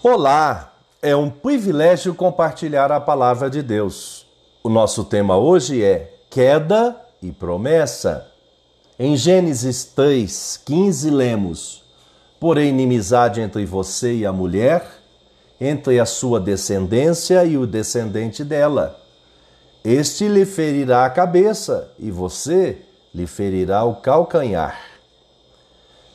Olá, é um privilégio compartilhar a palavra de Deus. O nosso tema hoje é queda e promessa. Em Gênesis 3, 15, lemos: Porém, inimizade entre você e a mulher, entre a sua descendência e o descendente dela. Este lhe ferirá a cabeça e você lhe ferirá o calcanhar.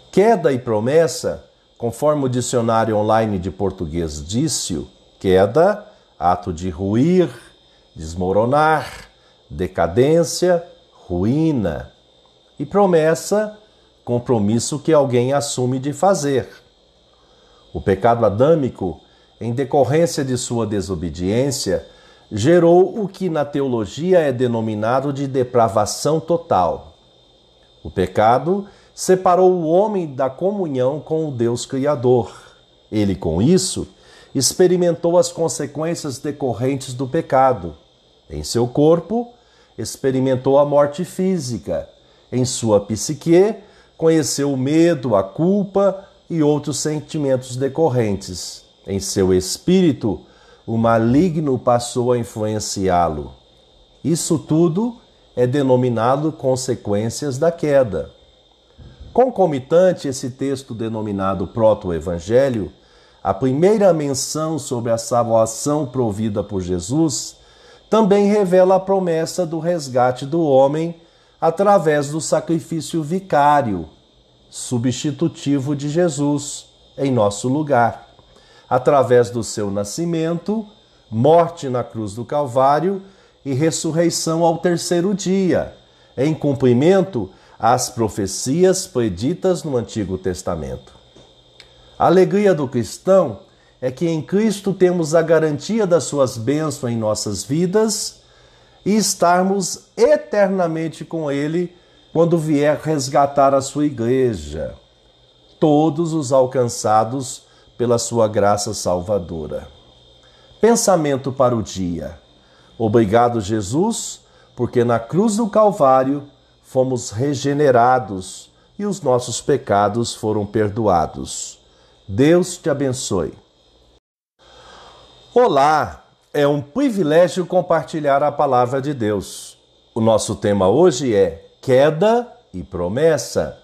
Queda e promessa Conforme o dicionário online de português disse, queda, ato de ruir, desmoronar, decadência, ruína. E promessa, compromisso que alguém assume de fazer. O pecado adâmico, em decorrência de sua desobediência, gerou o que na teologia é denominado de depravação total. O pecado separou o homem da comunhão com o Deus Criador. Ele, com isso, experimentou as consequências decorrentes do pecado. Em seu corpo, experimentou a morte física. Em sua psique, conheceu o medo, a culpa e outros sentimentos decorrentes. Em seu espírito, o maligno passou a influenciá-lo. Isso tudo é denominado consequências da queda. Concomitante esse texto denominado Proto-Evangelho, a primeira menção sobre a salvação provida por Jesus também revela a promessa do resgate do homem através do sacrifício vicário, substitutivo de Jesus em nosso lugar, através do seu nascimento, morte na cruz do Calvário e ressurreição ao terceiro dia, em cumprimento as profecias preditas no Antigo Testamento. A alegria do cristão é que em Cristo temos a garantia das suas bênçãos em nossas vidas e estarmos eternamente com Ele quando vier resgatar a sua igreja, todos os alcançados pela sua graça salvadora. Pensamento para o dia. Obrigado, Jesus, porque na cruz do Calvário fomos regenerados e os nossos pecados foram perdoados. Deus te abençoe. Olá, é um privilégio compartilhar a palavra de Deus. O nosso tema hoje é queda e promessa.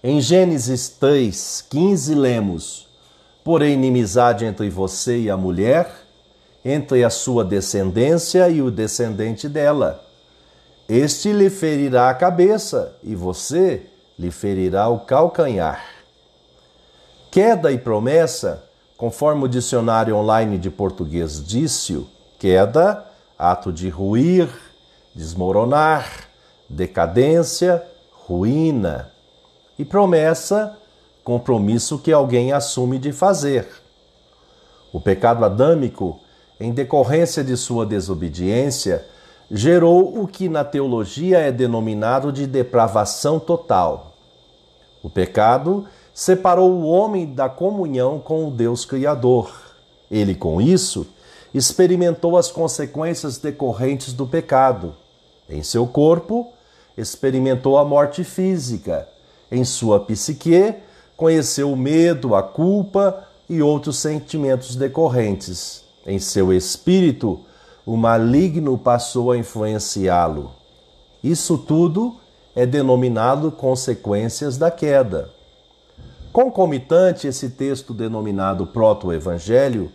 Em Gênesis 3, 15, lemos: Porém, inimizade entre você e a mulher, entre a sua descendência e o descendente dela este lhe ferirá a cabeça e você lhe ferirá o calcanhar. Queda e promessa, conforme o dicionário online de português disse, queda, ato de ruir, desmoronar, decadência, ruína. E promessa, compromisso que alguém assume de fazer. O pecado adâmico, em decorrência de sua desobediência, gerou o que na teologia é denominado de depravação total. O pecado separou o homem da comunhão com o Deus Criador. Ele, com isso, experimentou as consequências decorrentes do pecado. Em seu corpo, experimentou a morte física. Em sua psique, conheceu o medo, a culpa e outros sentimentos decorrentes. Em seu espírito, o maligno passou a influenciá-lo. Isso tudo é denominado consequências da queda. Concomitante esse texto denominado Proto-Evangelho,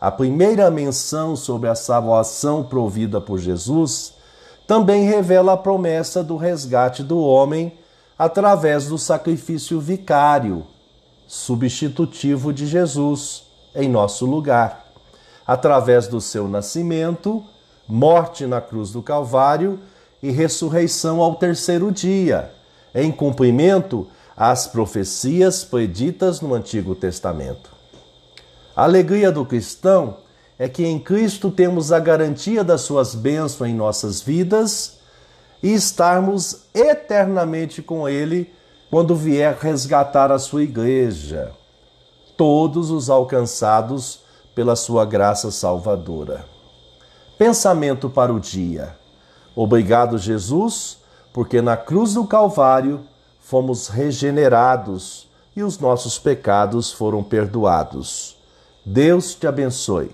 a primeira menção sobre a salvação provida por Jesus também revela a promessa do resgate do homem através do sacrifício vicário, substitutivo de Jesus em nosso lugar através do seu nascimento, morte na cruz do Calvário e ressurreição ao terceiro dia, em cumprimento às profecias preditas no Antigo Testamento. A alegria do cristão é que em Cristo temos a garantia das suas bênçãos em nossas vidas e estarmos eternamente com Ele quando vier resgatar a sua igreja, todos os alcançados pela sua graça salvadora. Pensamento para o dia. Obrigado, Jesus, porque na cruz do Calvário fomos regenerados e os nossos pecados foram perdoados. Deus te abençoe.